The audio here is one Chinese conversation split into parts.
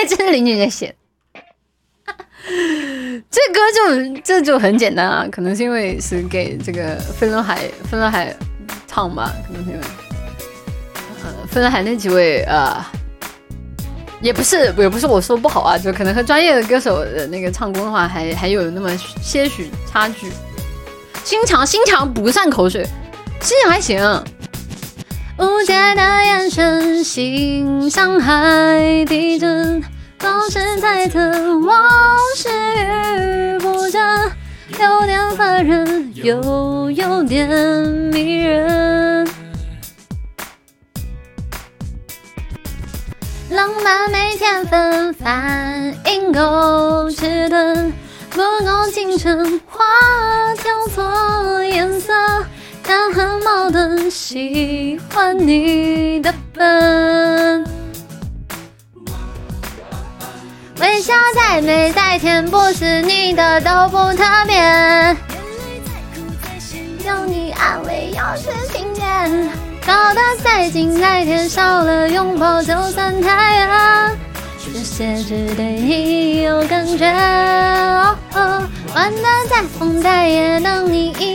还真是林俊杰写的。这歌就这就很简单啊，可能是因为是给这个飞轮海飞轮海唱吧，可能是因为，呃，飞轮海那几位呃，也不是也不是我说不好啊，就可能和专业的歌手的那个唱功的话，还还有那么些许差距。心墙心墙不算口水，心墙还行。无解的眼神，心像海底针。总是猜测往事遇不真，有点烦人，又有点迷人。浪漫没天分，反应够迟钝，不够精纯，花挑错，喜欢你的笨。微笑再美再甜，不是你的都不特别。有你安慰，有时听见。搞得再近再甜，少了拥抱就算太远。这些只对你有感觉。哦哦玩的再疯再野，等你一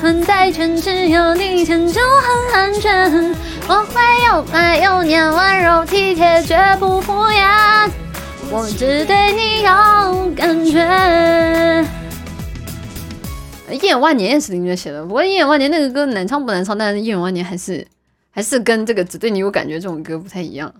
困在圈，只有你牵就很安全。我会又爱又黏，温柔体贴，绝不敷衍。我只对你有感觉。一眼万年也是林俊写的，不过一眼万年那个歌难唱不难唱，但是一眼万年还是还是跟这个只对你有感觉这种歌不太一样。